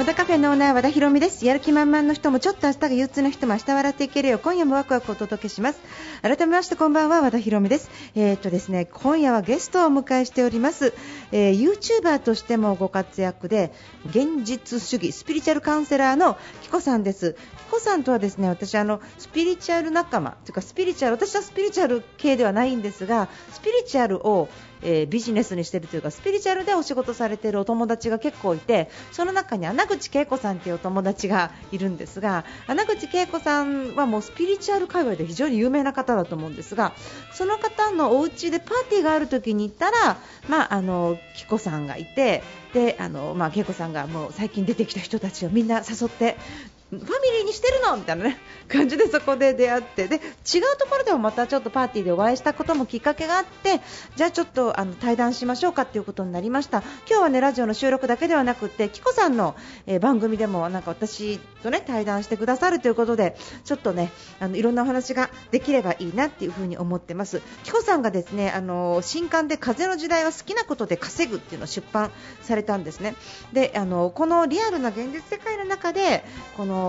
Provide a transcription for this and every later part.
和田カフェのオーナー和田博美です。やる気満々の人もちょっと明日が憂鬱な人も明日笑っていけるよ。今夜もワクワクお届けします。改めましてこんばんは和田博美です。えー、っとですね今夜はゲストをお迎えしております、えー、YouTuber としてもご活躍で現実主義スピリチュアルカウンセラーのキコさんです。キコさんとはですね私あのスピリチュアル仲間というかスピリチュアル私はスピリチュアル系ではないんですがスピリチュアルをえー、ビジネスにしてるというかスピリチュアルでお仕事されているお友達が結構いてその中に穴口恵子さんというお友達がいるんですが穴口恵子さんはもうスピリチュアル界隈で非常に有名な方だと思うんですがその方のお家でパーティーがある時に行ったら、まあ、あの紀子さんがいてであの、まあ、恵子さんがもう最近出てきた人たちをみんな誘ってファミリーにしてるの？みたいな、ね、感じでそこで出会って。で違うところでもまたちょっとパーティーでお会いしたこともきっかけがあってじゃあちょっとあの対談しましょうかということになりました。今日はねラジオの収録だけではなくてキコさんの、えー、番組でもなんか私とね対談してくださるということでちょっとねあのいろんなお話ができればいいなっていうふに思ってます。キコさんがですねあの新刊で風の時代は好きなことで稼ぐっていうのを出版されたんですね。であのこのリアルな現実世界の中でこの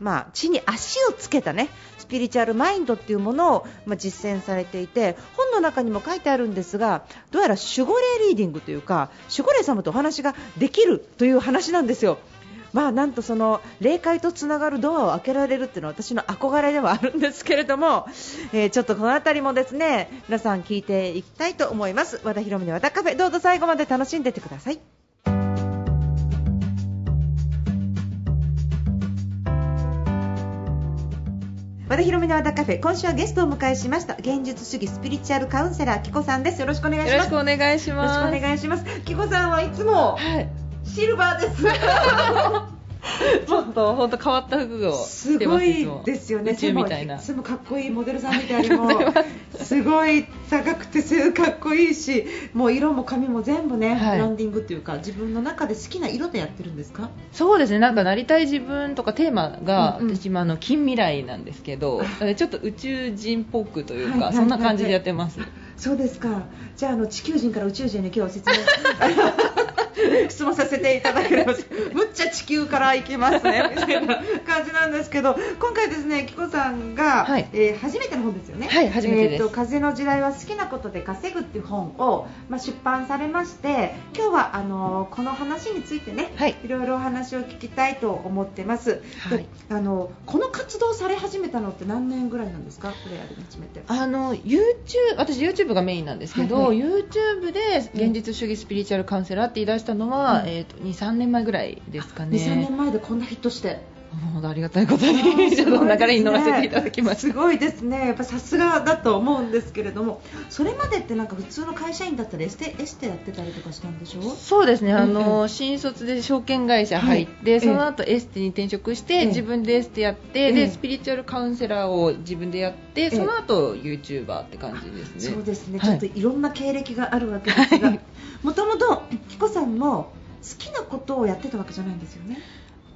まあ、地に足をつけたねスピリチュアルマインドっていうものを、まあ、実践されていて本の中にも書いてあるんですがどうやら守護霊リーディングというか守護霊様とお話ができるという話なんですよ。まあなんとその霊界とつながるドアを開けられるっていうのは私の憧れではあるんですけれども、えー、ちょっとこの辺りもですね皆さん聞いていきたいと思います和田博美の和田カフェどうぞ最後まで楽しんでいってください。和田博美の和田カフェ。今週はゲストをお迎えしました。現実主義スピリチュアルカウンセラーキコさんです。よろしくお願いします。よろしくお願いします。よろしくお願いします。キコさんはいつも、はい、シルバーです ちょっと本当変わった服をすごいですよね。宇宙みたいな。かっこいいモデルさんみたいにも すごい高くてかっこいいし、もう色も髪も全部ね、はい、ブランディングっていうか自分の中で好きな色でやってるんですか？そうですね。なんかなりたい自分とかテーマが、うんうん、私もあの近未来なんですけど、ちょっと宇宙人っぽくというか、はい、そんな感じでやってます。そうですか。じゃああの地球人から宇宙人に今日説明 質問させていただければむっちゃ地球から行きますね。みたいな感じなんですけど今回ですね紀子さんが、はい、えー、初めての本ですよね。はい初めてです、えーと、風の時代は好きなことで稼ぐっていう本を、まあ、出版されまして今日はあのこの話についてね、はい、いろいろお話を聞きたいと思ってます、はい、あのこの活動され始めたのって何年ぐらいなんですか？これやり始めて。あの YouTube 私 YouTube がメインなんですけど、はいはい、YouTube で現実主義スピリチュアルカウンセラーって言い出したのは、うん、えーと、23年前ぐらいですかね。23年前でこんなヒットして本当ありがたいことに、ちょっと流れに乗らせていただきます。すごいですね、やっぱさすがだと思うんですけれども、それまでってなんか普通の会社員だったらエステエステやってたりとかしたんでしょ？そうですね、あの新卒で証券会社入って、はい、その後エステに転職して、自分でエステやって、でスピリチュアルカウンセラーを自分でやって、その後ユーチューバーって感じですね。そうですね、ちょっといろんな経歴があるわけですが、もともと紀子さんも好きなことをやってたわけじゃないんですよね。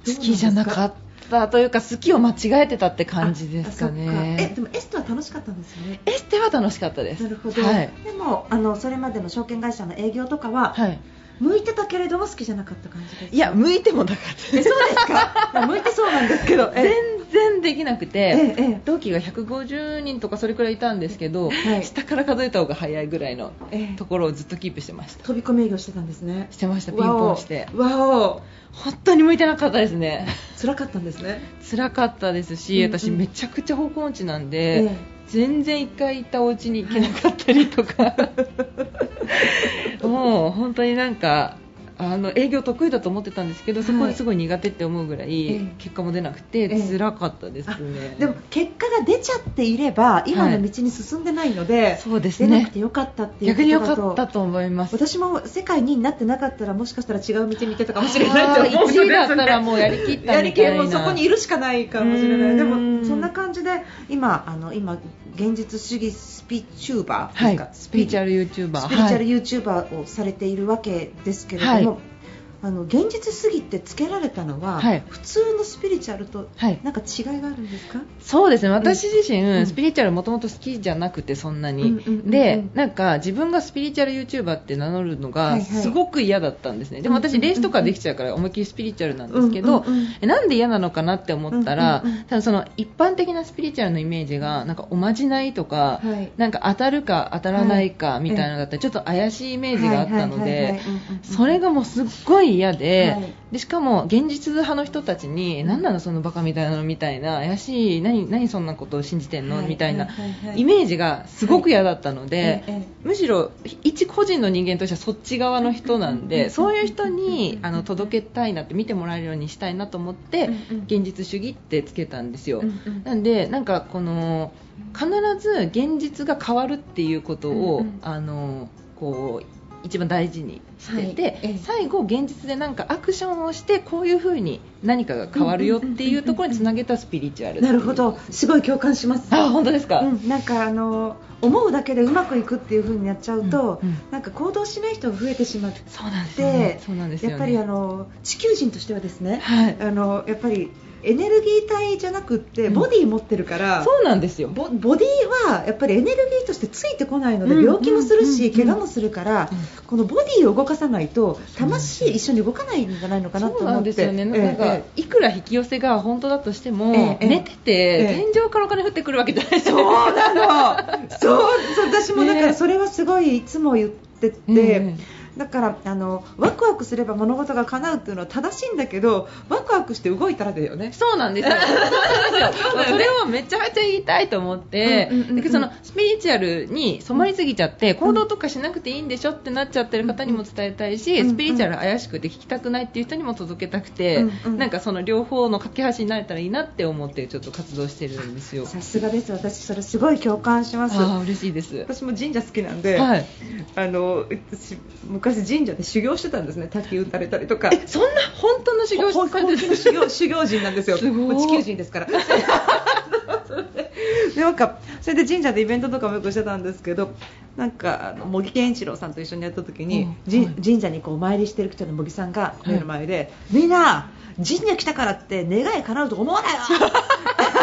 好きじゃなかったというか好きを間違えてたって感じですかね。えでもエステは楽しかったんですよね。エステは楽しかったです。なるほど、はい、でもあのそれまでの証券会社の営業とかは、はい、向いてたけれども好きじゃなかった感じですいや向いてもなかったえそうですか？向いてそうなんですけど全然できなくて、ええ、同期が150人とかそれくらいいたんですけど、はい、下から数えた方が早いぐらいのところをずっとキープしてました、飛び込み営業してたんですね。してましたピンポンして。わお。本当に向いてなかったですね。辛かったんですね。辛かったですし、私めちゃくちゃ方向音痴なんで、え、全然1回行ったお家に行けなかったりとか。もう本当になんかあの営業得意だと思ってたんですけど、そこですごい苦手って思うぐらい、結果も出なくて辛かったですね、でも結果が出ちゃっていれば今の道に進んでないので、そうですね。出なくてよかったっていう逆によかったと思います。私も世界2位になってなかったらもしかしたら違う道に行ってたかもしれないと思う1位だったらもうやりきったみたいな。もうそこにいるしかないかもしれない。でもそんな感じで今あの今現実主義スピチューバーですか、はい、スピリチュアルユーチューバー。スピリチュアルユーチューバーをされているわけですけれども、はいあの現実すぎてつけられたのは、はい。普通のスピリチュアルとはい。なんか違いがあるんですか、そうですね。私自身、うん。スピリチュアルもともと好きじゃなくてそんなに、うんうんうんうん。でなんか自分がスピリチュアル YouTuber って名乗るのがはいはい。すごく嫌だったんですね、でも私レースとかできちゃうから思いっきりスピリチュアルなんですけど、うんうんうん。えなんで嫌なのかなって思ったら、うんうんうんただその一般的なスピリチュアルのイメージがなんかおまじないとか、はい。なんか当たるか当たらないかみたいなのだったらちょっと怪しいイメージがあったのはいはいはいはいでそれがもうすっごい嫌で,、はい。でしかも現実派の人たちに何なのそのバカみたいなのみたいな怪しい何何そんなことを信じてんの、はい。みたいなはいはいはい。イメージがすごく嫌だったので、ええむしろ一個人の人間としてはそっち側の人なんうんうんでそういう人にあの届けたいなって見てもらえるようにしたいなと思ってうんうん。現実主義ってつけたんですよ。うんうん。なんでなんかこの必ず現実が変わるっていうことを、うんうん。あのこう一番大事にしてて、はいええ。最後現実でなんかアクションをしてこういう風に何かが変わるよっていうところにつなげたスピリチュアルなるほど。すごい共感します。あ本当ですか、うん、なんかあの思うだけでうまくいくっていう風にやっちゃうと、うんうんなんか行動しない人が増えてしまってそうなんですよね。そうなんですやっぱりあの地球人としてはですね、はい。あのやっぱりエネルギー体じゃなくってうん。ボディ持ってるから、そうなんですよ。ボボディはやっぱりエネルギーとしてついてこないのでうん病気もするし、うんうん怪我もするから、うん。このボディを動かさないと魂一緒に動かないんじゃないのかなと思って。なんですよね、ええなんか、えいくら引き寄せが本当だとしても、ええ寝てて、ええ天井からお金降ってくるわけじゃない。そうなの。そう私もだからねそれはすごいいつも言ってて、えだからあのワクワクすれば物事が叶うっていうのは正しいんだけどワクワクして動いたらだよね。そうなんですよ。それをめちゃめちゃ言いたいと思って、うんうんうんうん。だけどそのスピリチュアルに染まりすぎちゃって、行動とかしなくていいんでしょってなっちゃってる方にも伝えたいし、うんうん。スピリチュアル怪しくて聞きたくないっていう人にも届けたくて、うんうん。なんかその両方の架け橋になれたらいいなって思ってちょっと活動してるんですよ。さすがです。私それすごい共感します。ああ嬉しいです。私も神社好きなんで、はい。あの私昔神社で修行してたんですね。滝打たれたりとか。えそんな本当の修行本気の修行 修行人なんですよ。すごい。地球人ですから。でなんかそれで神社でイベントとかもよくしてたんですけどなんかあの茂木健一郎さんと一緒にやった時に、うん。じはい。神社にこうお参りしてる人の茂木さんがい。目の前で、みんな神社来たからって願い叶うと思わないよ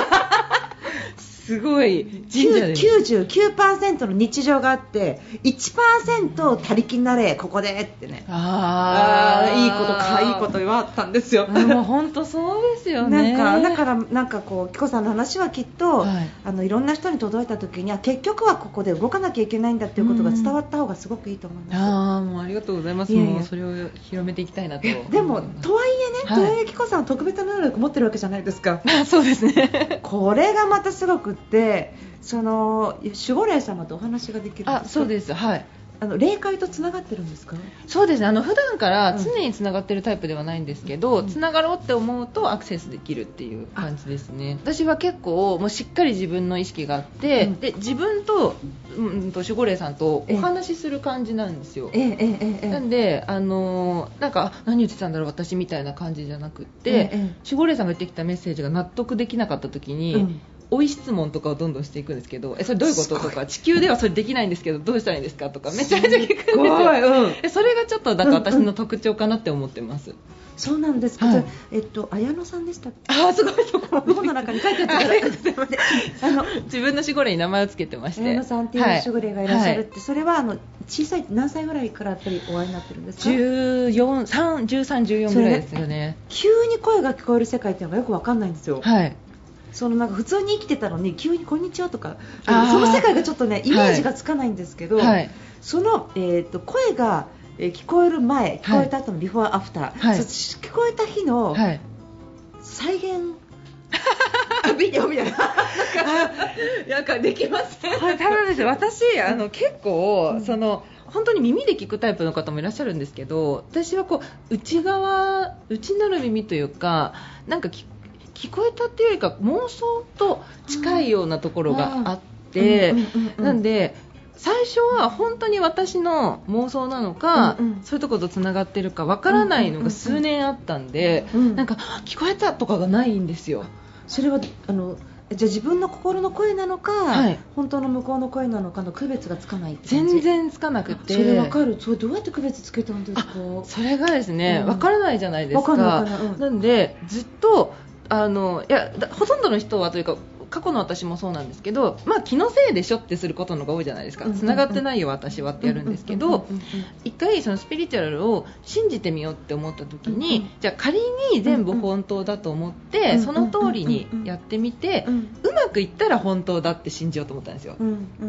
すごい神社で。99%の日常があって1%他力になれここでってねああいいことかいいこと言わったんですよあもう本当そうですよね。なんかだからなんかこう紀子さんの話はきっと、はいい、あのいろんな人に届いた時には結局はここで動かなきゃいけないんだっていうことが伝わった方がすごくいいと思います。ああもうありがとうございます。もうそれを広めていきたいなと。でもとはいえね、はいとはいえ紀子さんは特別な能力持ってるわけじゃないですか。あ そうですね。これがまたすごくってその守護霊様とお話ができるんあそうです。はい。あの霊界とつながってるんですか？そうですね。あの普段からうん。常につながってるタイプではないんですけど、つながろうって思うとアクセスできるっていう感じですね。私は結構もうしっかり自分の意識があって、うん。で自分と,、うん、と守護霊さんとお話しする感じなんですよ。ええええええなんで、あのーなんかあ何言ってたんだろう私みたいな感じじゃなくって、えええ守護霊さんが言ってきたメッセージが納得できなかった時に、うん追い質問とかをどんどんしていくんですけどえそれどういうこととか地球ではそれできないんですけどどうしたらいいんですか？とかめちゃめちゃ聞くんですよ。うん。えそれがちょっとだから私の特徴かなって思ってます、そうなんですか、はい。えっと綾野さんでしたっけ？あーすごいそこ。本の中に書いてあったから。あ の自分の守護霊に名前をつけてまして。綾野さんっていうはい守護霊がいらっしゃるって、はい。それはあの小さい何歳ぐらいからやっぱりお会いになってるんですか？14 3 13、14ぐらいですよね。急に声が聞こえる世界っていうのがよくわかんないんですよ、はいそのなんか普通に生きてたのに急に「こんにちは」とかその世界がちょっとねイメージがつかないんですけど、はい。その、えー、と声が、えー聞こえる前聞こえた後のビフォーアフター、はい聞こえた日のはい。再現、あ ビデオみたいな。なんかできません？はい、ただですね、私あの結構、うん。その本当に耳で聞くタイプの方もいらっしゃるんですけど、私はこう内側内なる耳というか、なんかき聞こえたっていうよりか妄想と近いようなところがあって、なんで。最初は本当に私の妄想なのか、うんうん。そういうところとつながってるかわからないのが数年あったんで、うん。なんかあ聞こえたとかがないんですよ。それはあのじゃあ自分の心の声なのか、はい。本当の向こうの声なのかの区別がつかない全然つかなくて。それわかる。それどうやって区別つけたんですか？それがですね、うんわからないじゃないですか。うん。なんでずっとあのいやほとんどの人はというか過去の私もそうなんですけど、まあ気のせいでしょってすることのが多いじゃないですか。うんうんうん。繋がってないよ私はってやるんですけど一回そのスピリチュアルを信じてみようって思った時に、じゃあ仮に全部本当だと思って、その通りにやってみて、ううんまくいったら本当だって信じようと思ったんですよ。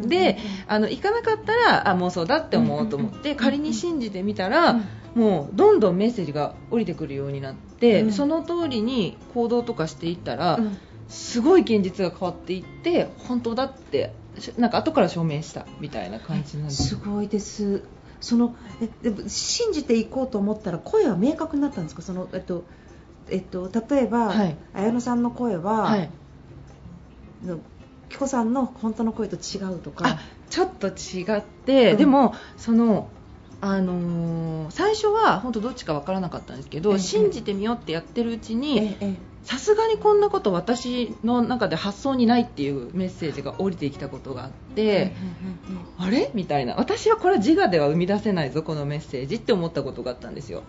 であの行かなかったらあ妄想だって思おうと思って仮に信じてみたら、うん。もうどんどんメッセージが降りてくるようになって、うん。その通りに行動とかしていったら、うんすごい現実が変わっていって本当だってしなんか後から証明したみたいな感じなんです。すごいです。そのえでも信じていこうと思ったら声は明確になったんですか？そのえっとえっと例えば、はい。綾野さんの声は、はい、の紀子さんの本当の声と違うとか。あちょっと違って、うん。でもそのあのー最初は本当どっちか分からなかったんですけど、ええ。信じてみようってやってるうちにええさすがにこんなこと私の中で発想にないっていうメッセージが降りてきたことがあって、あれ？みたいな。私はこれは自我では生み出せないぞこのメッセージって思ったことがあったんですよ。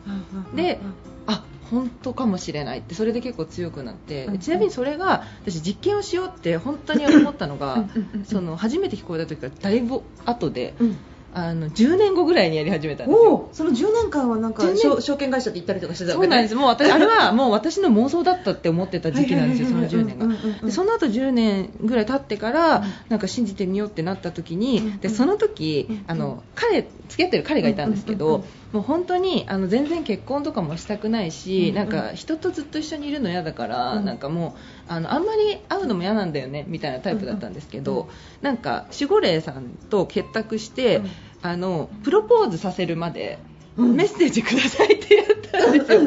であ本当かもしれないってそれで結構強くなってうんちなみにそれが私実験をしようって本当に思ったのがその初めて聞こえた時からだいぶ後でうんあの10年後ぐらいにやり始めたんですよ。その10年間はなんか10年証証券会社って行ったりとかしてたわけね。そうなんです。もう私 あれはもう私の妄想だったって思ってた時期なんですよその10年が。うんうんうんうんでその後10年ぐらい経ってから、うん。なんか信じてみようってなった時に、うんうんでその時、うんうん。あの彼付き合ってる彼がいたんですけど、うんうんうんもう本当にあの全然結婚とかもしたくないし、うんうん。なんか人とずっと一緒にいるの嫌だから、うん。なんかもうあのあんまり会うのも嫌なんだよねみたいなタイプだったんですけど、うんうん。なんか守護霊さんと結託して、うんあのプロポーズさせるまで。うん。メッセージくださいってやったんですよ、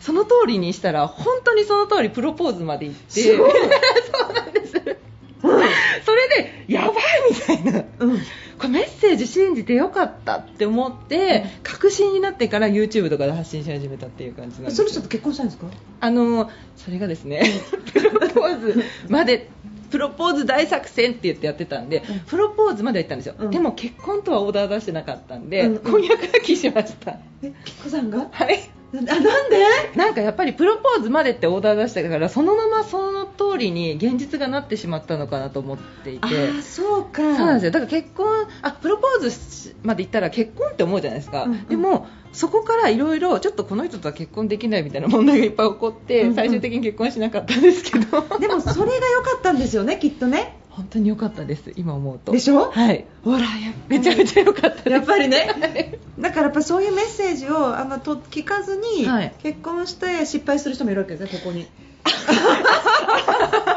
その通りにしたら本当にその通りプロポーズまで行って。すごい。そうなんです、それでやばいみたいな。うん。これメッセージ信じてよかったって思って、確信になってから YouTube とかで発信し始めたっていう感じなんですよ。その人と結婚したんですか？あのそれがですね プロポーズまでプロポーズ大作戦って言ってやってたんで、うん。プロポーズまでは行ったんですよ、うん。でも結婚とはオーダー出してなかったんで、婚約破棄しました。え紀子さんが？はいあなんで？なんかやっぱりプロポーズまでってオーダー出したからそのままその通りに現実がなってしまったのかなと思っていて。ああそうか。そうなんですよ。だから結婚あプロポーズまで行ったら結婚って思うじゃないですか、うんうん。でもそこからいろいろちょっとこの人とは結婚できないみたいな問題がいっぱい起こって、最終的に結婚しなかったんですけど。でもそれが良かったんですよねきっとね本当に良かったです今思うと。でしょ？はい。ほらやめちゃめちゃ良かったやっぱりね。だからやっぱそういうメッセージをあのと聞かずに、はい。結婚して失敗する人もいるわけですねここに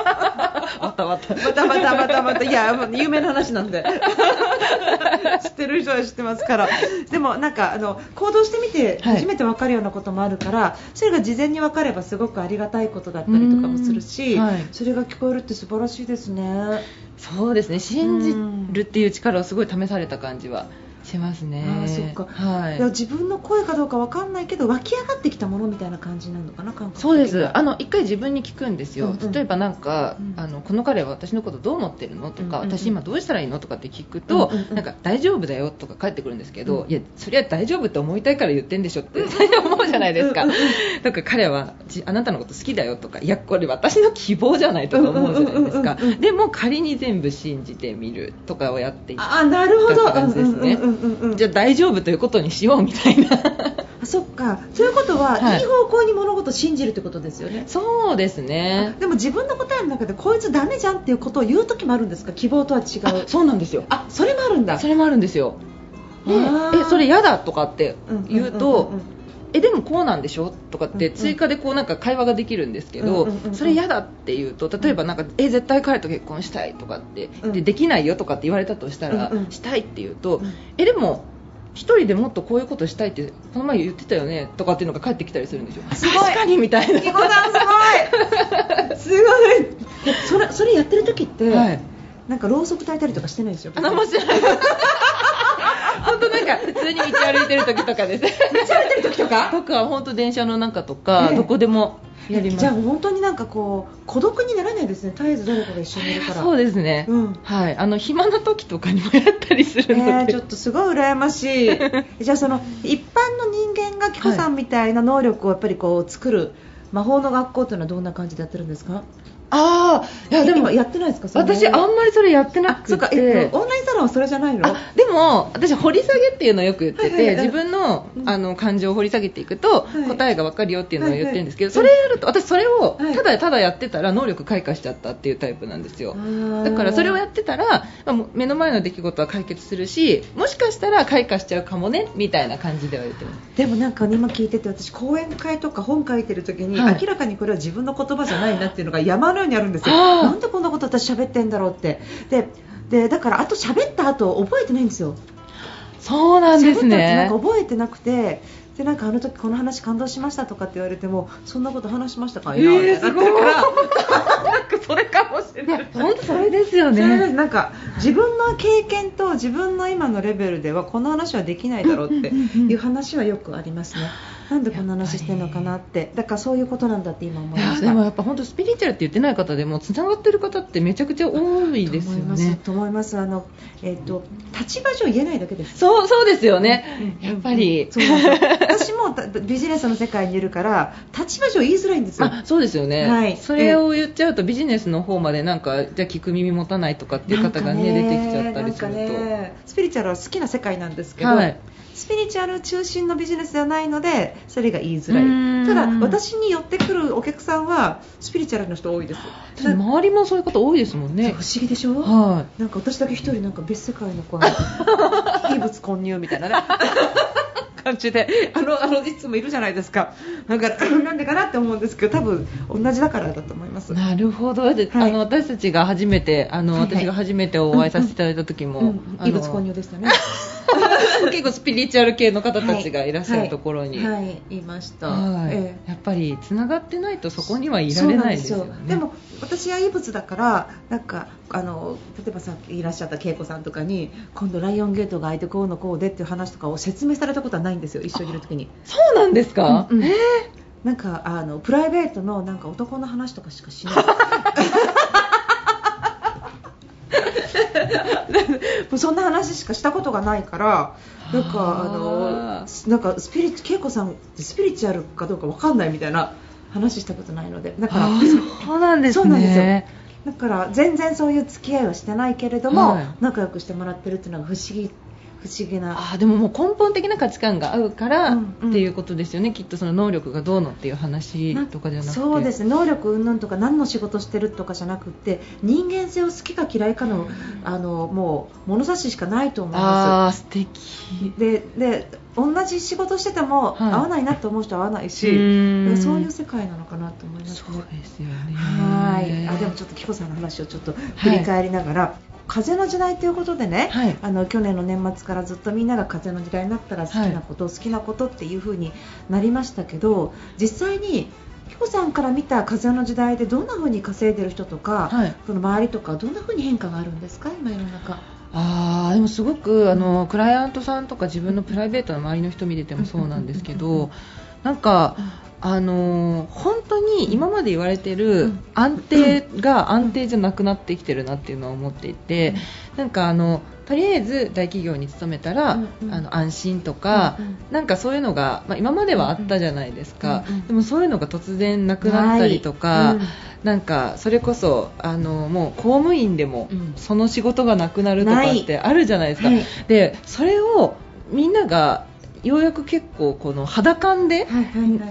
またまた。またまたまたまた。いや有名な話なんで。知ってる人は知ってますから。でもなんかあの行動してみてはい。初めて分かるようなこともあるから、それが事前に分かればすごくありがたいことだったりとかもするし、うん。はい。それが聞こえるって素晴らしいですね。そうですね。信じるっていう力をすごい試された感じはしますね。あーそっか。はい。いや自分の声かどうか分かんないけど湧き上がってきたものみたいな感じなのかな感覚そうです。あの一回自分に聞くんですよ、うんうん。例えばなんか、うん。あのこの彼は私のことどう思ってるのとか、うんうんうん。私今どうしたらいいのとかって聞くと、うんうんうん。なんか大丈夫だよとか返ってくるんですけど、うんいやそれは大丈夫って思いたいから言ってんでしょって思うじゃないですか。うんうんうん。だから彼はじあなたのこと好きだよとかいやこれ私の希望じゃないとか思うじゃないですか。うんうんうんうんでも仮に全部信じてみるとかをやっていってあなるほど。だった感じですね。うんうんうんうんじゃあ大丈夫ということにしようみたいな。あそっか。そういうことは、はい。い、い方向に物事を信じるってことですよね。そうですね。でも自分の答えの中でこいつダメじゃんっていうことを言う時もあるんですか？希望とは違あうそうなんですよ。あそれもあるんだ。それもあるんですよ。でえそれ嫌だとかって言ううんうんとうんうんえでもこうなんでしょ？とかって追加でこうなんか会話ができるんですけど、それ嫌だって言うと例えばなんかえ絶対彼と結婚したいとかって、うん。でできないよとかって言われたとしたら、したいって言うと、うんえでも一人でもっとこういうことしたいってこの前言ってたよねとかっていうのが返ってきたりするんですよ。すごい。確かにみたいな。すごい。すごい。えそれそれやってる時って、はい。なんかろうそく焚いたりとかしてないですよ。あ何もしない。本当なんか普通に道歩いてる時とかです。道歩いてる時とか？とか本当電車の中とか、ええどこでもやります。じゃあ本当になんかこう孤独にならないですね。絶えず誰かが一緒にいるから。そうですね、うん。はい。あの暇な時とかにもやったりすえるので、ー、ちょっとすごい羨ましい。じゃあその一般の人間が紀子さんみたいな能力をやっぱりこう作る魔法の学校というのはどんな感じでやってるんですか？ああいやでも今やってないですか？私あんまりそれやってなあくて。そっかえっとオンラインサロンはそれじゃないの？あでも私掘り下げっていうのをよく言ってて、はいはいはい。自分のうん。あの感情を掘り下げていくと、はい。答えが分かるよっていうのを言ってるんですけど、はいはい。それやると私それをはい。ただただやってたら能力開花しちゃったっていうタイプなんですよ、だからそれをやっってたらま目の前の出来事は解決するしもしかしたら開花しちゃうかもねみたいな感じでは言ってます。でもなんか今聞いてて私講演会とか本書いてる時に、はい。明らかにこれは自分の言葉じゃないなっていうのが山のようにあるんですよ。なんでこんなこと私喋ってんだろうって。ででだからあと喋った後覚えてないんですよ。そうなんです喋ったってなんねか覚えてなくてでなんかあの時この話感動しましたとかって言われてもそんなこと話しましたか？いなみたいになってるから、なんかそれかもしれない。本当それですよそれでね。なんか自分の経験と自分の今のレベルではこの話はできないだろうっていう話はよくありますね。なんでこんな話してるのかなって。だからそういうことなんだって今思いました。でもやっぱ本当スピリチュアルって言ってない方でもつながってる方ってめちゃくちゃ多いですよね。と思いますあのえっ、と立場上言えないだけです。そうそうですよね、うん。やっぱり、そうなん私もたビジネスの世界にいるから立場上言いづらいんですよ。あそうですよね、はい。それを言っちゃうとビジネスの方までなんかじゃあ聞く耳持たないとかっていう方がね出てきちゃったりすると、スピリチュアルは好きな世界なんですけど、はい。スピリチュアル中心のビジネスではないのでそれが言いづらん。いただ私に寄ってくるお客さんはスピリチュアルの人多いです。私周りもそういう方多いですもんね。不思議でしょ、はなんか私だけ一人なんか別世界のこう 異物混入みたいなね。感じであのあのいつもいるじゃないですか。だから なんでかなって思うんですけど多分同じだからだと思います。いなるほど。で、はい。あの私たちが初めてあの、はいはい。私が初めてお会いさせていただいた時も、異物混入でしたね 結構スピリチュアル系の方たちがいらっしゃるところに、はい、はい。い。ました、はい。ええ。やっぱりつながってないとそこにはいられないですよね。でも私は異物だからなんかあの例えばさっきいらっしゃった恵子さんとかに今度ライオンゲートが開いてこうのこうでっていう話とかを説明されたことはないんですよ。一緒にいる時に。そうなんですか、うんうん。えなんかあのプライベートのなんか男の話とかしかしない も うそんな話しかしたことがないからなんかあのあなんかスピリ恵子さんスピリチュアルかどうかわかんないみたいな話したことないのでだからあそうなんですね。そうなんですよ。だから全然そういう付き合いはしてないけれども、はい。仲良くしてもらってるっていうのが不思議不思議な。あーでももう根本的な価値観が合うから、うんうん。っていうことですよね。きっとその能力がどうのっていう話とかじゃなくて。そうですね。能力云々とか何の仕事してるとかじゃなくて人間性を好きか嫌いかのあのもう物差ししかないと思いあまあ素敵。すでで同じ仕事してても、はい。合わないなと思う人は合わないしうーん。そういう世界なのかなと思いますそうねですよね。はい。あでもちょっと紀子さんの話をちょっと振り返りながら、風の時代ということでね、はい。あの去年の年末からずっとみんなが風の時代になったら好きなこと、好きなことっていう風になりましたけど実際に紀子さんから見た風の時代でどんな風に稼いでる人とか、はい。その周りとかどんな風に変化があるんですか今世の中。あーでもすごくあのクライアントさんとか自分のプライベートな周りの人見ててもそうなんですけどなんかあのー本当に今まで言われてるうん。安定が安定じゃなくなってきてるなっていうのは思っていてなんかあのとりあえず大企業に勤めたら、あの安心とか、なんかそういうのが、まあ、今まではあったじゃないですか、でもそういうのが突然なくなったりとか、うん。なんかそれこそあのもう公務員でもうん。その仕事がなくなるとかってあるじゃないですか、はい。でそれをみんながようやく結構この肌感で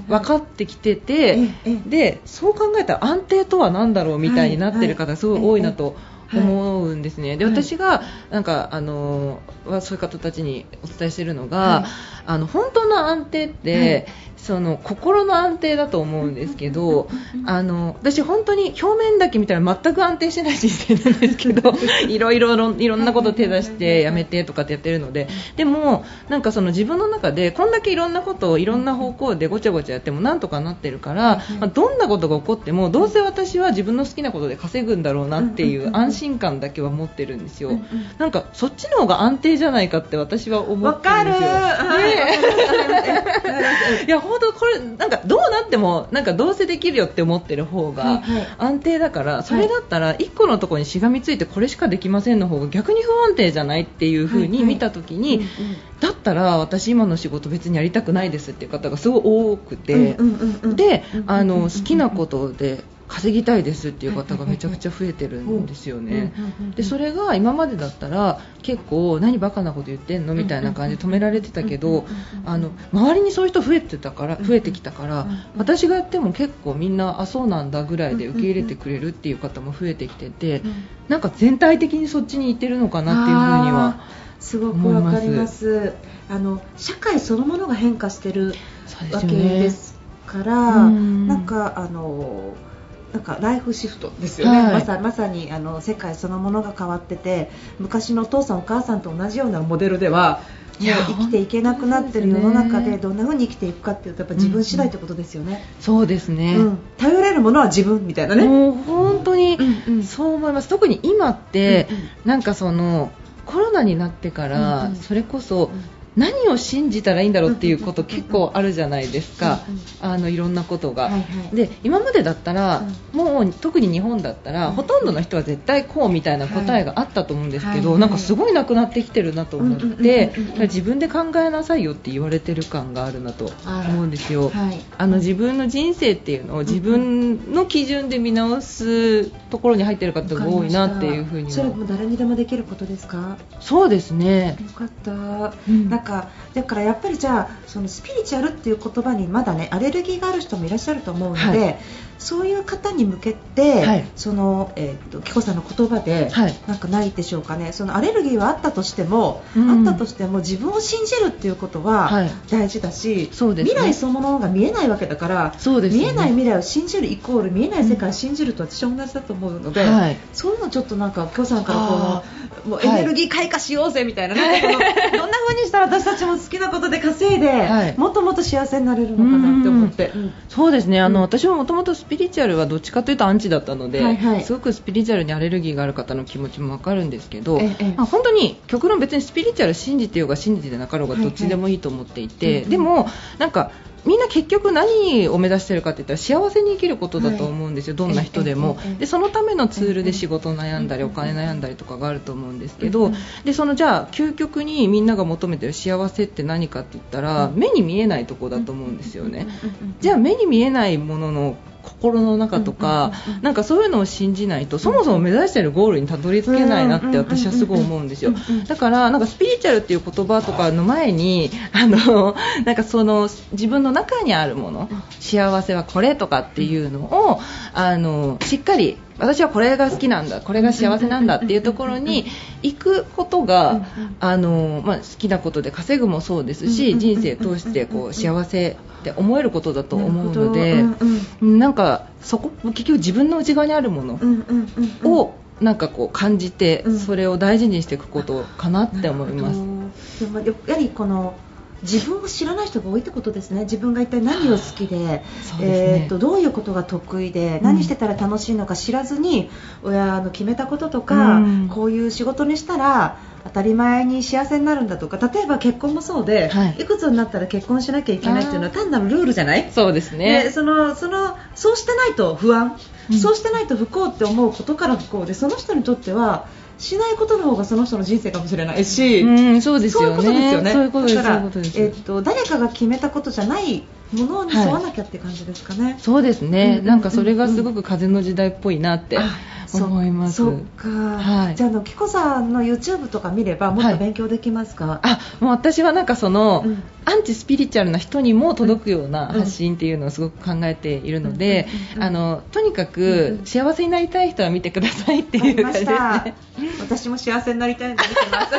分かってきてて、でそう考えたら安定とは何だろうみたいになってる方がすごい多いなとはい思うんですね。ではい。私がなんかあのはそういう方たちにお伝えしているのが、はい。あの本当の安定って、はいその心の安定だと思うんですけど、あの私本当に表面だけ見たら全く安定してない人生なんですけど いろいろいろんなこと手出してやめてとかってやってるので。でもなんかその自分の中でこんだけいろんなことをいろんな方向でごちゃごちゃやってもなんとかなってるから、まあ、どんなことが起こってもどうせ私は自分の好きなことで稼ぐんだろうなっていう安心感だけは持ってるんですよ、なんかそっちの方が安定じゃないかって私は思わかるってるんですよ。いや本当これなんかどうなってもなんかどうせできるよって思ってる方が安定だから、それだったら1個のところにしがみついてこれしかできませんの方が逆に不安定じゃないっていう風に見た時に、だったら私今の仕事別にやりたくないですっていう方がすごい多くて、であの好きなことで稼ぎたいですっていう方がめちゃくちゃ増えてるんですよね。でそれが今までだったら結構何バカなこと言ってんのみたいな感じで止められてたけどあの周りにそういう人増えてたから増えてきたから私がやっても結構みんなあそうなんだぐらいで受け入れてくれるっていう方も増えてきててなんか全体的にそっちに行ってるのかなっていうふうにはすごくわかります。あの社会そのものが変化してるわけですからうんなんかあのなんかライフシフトですよね、はい。まさまさにあの世界そのものが変わってて昔のお父さんお母さんと同じようなモデルではもう生きていけなくなってる世の中でどんな風に生きていくかっていうとやっぱ自分次第ってことですよね、そうですね、うん。頼れるものは自分みたいなね、もう本当にうんうん。そう思います。特に今って、うんうん。なんかそのコロナになってから、うんうん。それこそ何を信じたらいいんだろうっていうこと結構あるじゃないですか、あのいろんなことが。はいはい。で今までだったら、もう特に日本だったら、うん。ほとんどの人は絶対こうみたいな答えがあったと思うんですけど、はい。なんかすごいなくなってきてるなと思って、自分で考えなさいよって言われてる感があるなと思うんですよ。はい。あの自分の人生っていうのを自分の基準で見直すところに入ってる方が多いなっていうふうにはそれも誰にでもできることですか？そうですね。よかった、うんかだからやっぱりじゃあそのスピリチュアルっていう言葉にまだねアレルギーがある人もいらっしゃると思うので、はい。そういう方に向けて、はい。そのえーっと紀子さんの言葉で、はい。なんかないでしょうかね。そのアレルギーはあったとしても、うん。あったとしても自分を信じるっていうことははい。大事だし、そうですね。未来そのものが見えないわけだからね。見えない未来を信じるイコール見えない世界を信じると私は同じだと思うので、はい。そういうのちょっとなんか今日さんからこあのもうエネルギー開花しようぜみたいな、なんかこのどんな風にしたら私たちも好きなことで稼いで、はい。もっともっと幸せになれるのかなって思って。うん。そうですね。あの、うん。私ももともとスピリチュアルはどっちかというとアンチだったので、はいはい。すごくスピリチュアルにアレルギーがある方の気持ちもわかるんですけど、ええまあ本当に極論別にスピリチュアル信じてようが信じてなかろうがはいはいどっちでもいいと思っていて、うんうんでもなんかみんな結局何を目指してるかって言ったら幸せに生きることだと思うんですよ、どんな人でも。でそのためのツールで仕事悩んだりお金悩んだりとかがあると思うんですけどでそのじゃあ究極にみんなが求めてる幸せって何かって言ったら目に見えないとこだと思うんですよね。じゃあ目に見えないものの心の中とか、なんかそういうのを信じないとそもそも目指しているゴールにたどり着けないなって私はすごい思うんですよ。だからなんかスピリチュアルっていう言葉とかの前にあのなんかその自分の中にあるもの幸せはこれとかっていうのをあのしっかり私はこれが好きなんだこれが幸せなんだっていうところに行くことがあの、まあ、好きなことで稼ぐもそうですし人生通してこう幸せって思えることだと思うので。なんかそこ結局自分の内側にあるものをなんかこう感じてうん。それを大事にしていくことかなって思います。でもやはりこの自分を知らない人が多いってことですね。自分が一体何を好きでね。えー、とどういうことが得意で、うん。何してたら楽しいのか知らずに親の決めたこととか、うん。こういう仕事にしたら当たり前に幸せになるんだとか例えば結婚もそうで、はい。い、くつになったら結婚しなきゃいけないっていうのは単なるルールじゃない？そうですでね。そのそのそうしてないと不安、うん。そうしてないと不幸って思うことから不幸でその人にとってはしないことの方がその人の人生かもしれないし、うん、そうですそういうよことですよね。ね。そういうことです。だから。えっと誰かが決めたことじゃないものに沿わなきゃって感じですかね。そうですね、うんなんかそれがすごく風の時代っぽいなって思います。そそっか、はいじゃああの紀子さんの YouTube とか見ればもっと勉強できますか？あもう私はなんかその、うんアンチスピリチュアルな人にも届くような発信っていうのをすごく考えているので、うんあのとにかうんくうん幸せになりたい人は見てくださいっていう感じですね。私も幸せになりたいので見てます。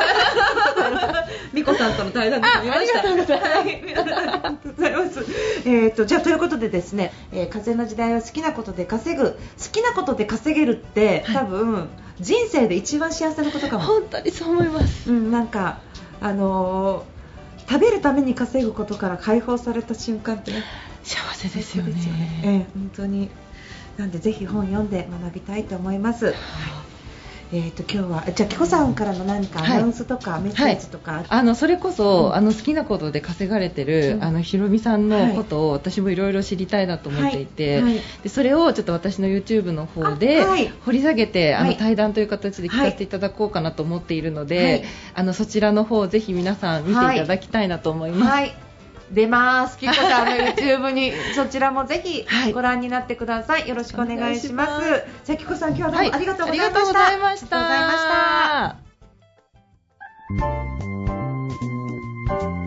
美子さんとの対談で見ました。あありがとうございますはいありがとうございます。えっとじゃあということでですね、えー風の時代は好きなことで稼ぐ、好きなことで稼げるって、はい多分人生で一番幸せなことかも。本当にそう思います。うん、なんか、あのー食べるために稼ぐことから解放された瞬間ってね、幸せですよね。ええ本当に。なんでぜひ本読んで学びたいと思います。はいえっ、と今日はじゃあきこさんからの何かアナウンスとかメッセージとか、あのそれこそ、うん。あの好きなことで稼がれてる、うん。あのひろみさんのことを私もいろいろ知りたいなと思っていて、はい。はい。でそれをちょっと私の YouTube の方で掘り下げて、あはい。の対談という形で聞かせていただこうかなと思っているので、はい。あのそちらの方ぜひ皆さん見ていただきたいなと思います。はい。出ます。きこさんの YouTube にそちらもぜひはいご覧になってください。よろしくお願いします。お願いしじゃあきこさん今日はどうもはいありがとうございました。ありがとうございました。ありがとうございました。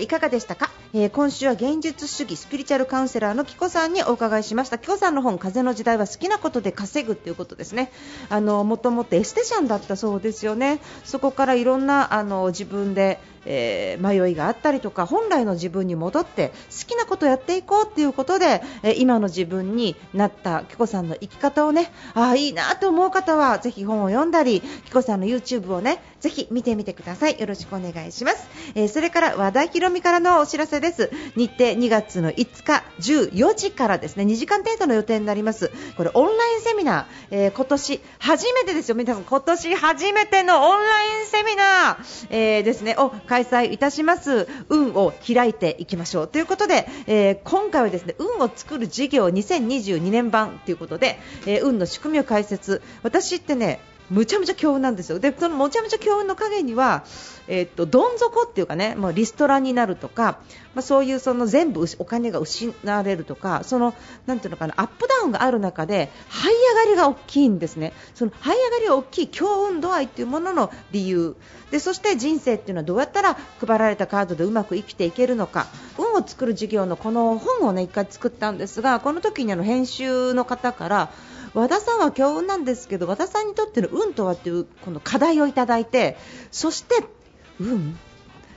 いかがでしたか、えー今週は現実主義スピリチュアルカウンセラーのキコさんにお伺いしました。キコさんの本風の時代は好きなことで稼ぐっていうことですね。あのもともとエステシャンだったそうですよね。そこからいろんなあの自分で、えー迷いがあったりとか本来の自分に戻って好きなことをやっていこうっていうことで、えー今の自分になったキコさんの生き方をねああいいなと思う方はぜひ本を読んだりキコさんの YouTube をねぜひ見てみてください。よろしくお願いします、えーそれから和田ひろみからのお知らせです。日程2月の5日14時からですね。2時間程度の予定になります。これオンラインセミナー、えー今年初めてですよ。皆さん今年初めてのオンラインセミナー、えーですね。を開催いたします。運を開いていきましょう。ということで、えー今回はですね運を作る事業2022年版ということで、えー運の仕組みを解説。私ってねむちゃむちゃ強運なんですよ。で、そのむちゃむちゃ強運の陰には、えっと、どん底っていうかね、もうリストラになるとか、まあ、そういうその全部お金が失われるとか、その、なんていうのかな、アップダウンがある中で、這い上がりが大きいんですね。その這い上がりが大きい強運度合いっていうものの理由。で、そして人生っていうのはどうやったら配られたカードでうまく生きていけるのか。運を作る事業のこの本をね、一回作ったんですが、この時にあの編集の方から、和田さんは強運なんですけど和田さんにとっての運とはっていうこの課題をいただいてそして運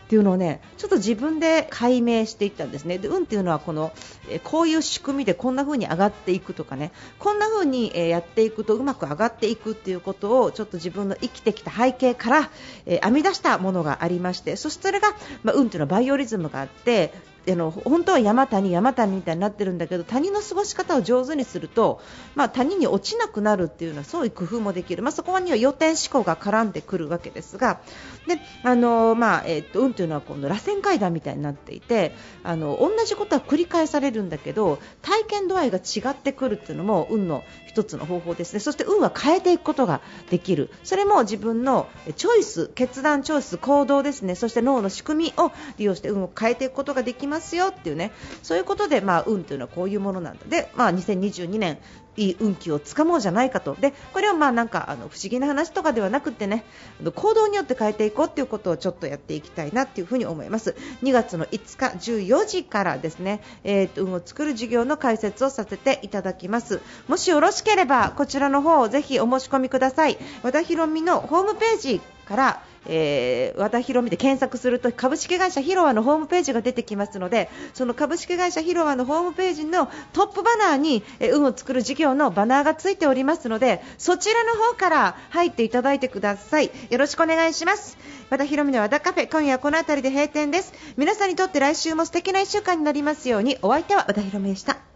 っていうのをねちょっと自分で解明していったんですね。で運っていうのはこのえこういう仕組みでこんな風に上がっていくとかね。こんな風にえやっていくとうまく上がっていくっていうことをちょっと自分の生きてきた背景からえ編み出したものがありましてそしてそれが、まあ、運っていうのはバイオリズムがあってあの本当は山谷、山谷みたいになってるんだけど谷の過ごし方を上手にすると、まあ、谷に落ちなくなるっていうのはそういう工夫もできる、まあ、そこには予定思考が絡んでくるわけですがであの、まあえっと運というのはこの螺旋階段みたいになっていてあの同じことは繰り返されるんだけど体験度合いが違ってくるっていうのも運の一つの方法ですね。そして運は変えていくことができる。それも自分のチョイス決断チョイス行動ですね。そして脳の仕組みを利用して運を変えていくことができます。ますよっていうねそういうことで、まあ、運というのはこういうものなんだ。で、まあ、2022年いい運気をつかもうじゃないかと。でこれはまあなんかあの不思議な話とかではなくてねあの行動によって変えていこうということをちょっとやっていきたいなというふうに思います。2月の5日14時からですね、えーと運を作る事業の解説をさせていただきます。もしよろしければこちらの方をぜひお申し込みください。和田ひろみのホームページから、えー、和田ひろみで検索すると株式会社ヒロアのホームページが出てきますのでその株式会社ヒロアのホームページのトップバナーに、えー運を作る事業のバナーがついておりますのでそちらの方から入っていただいてください。よろしくお願いします。和田ひろみの和田カフェ今夜はこの辺りで閉店です。皆さんにとって来週も素敵な1週間になりますように。お相手は和田ひろみでした。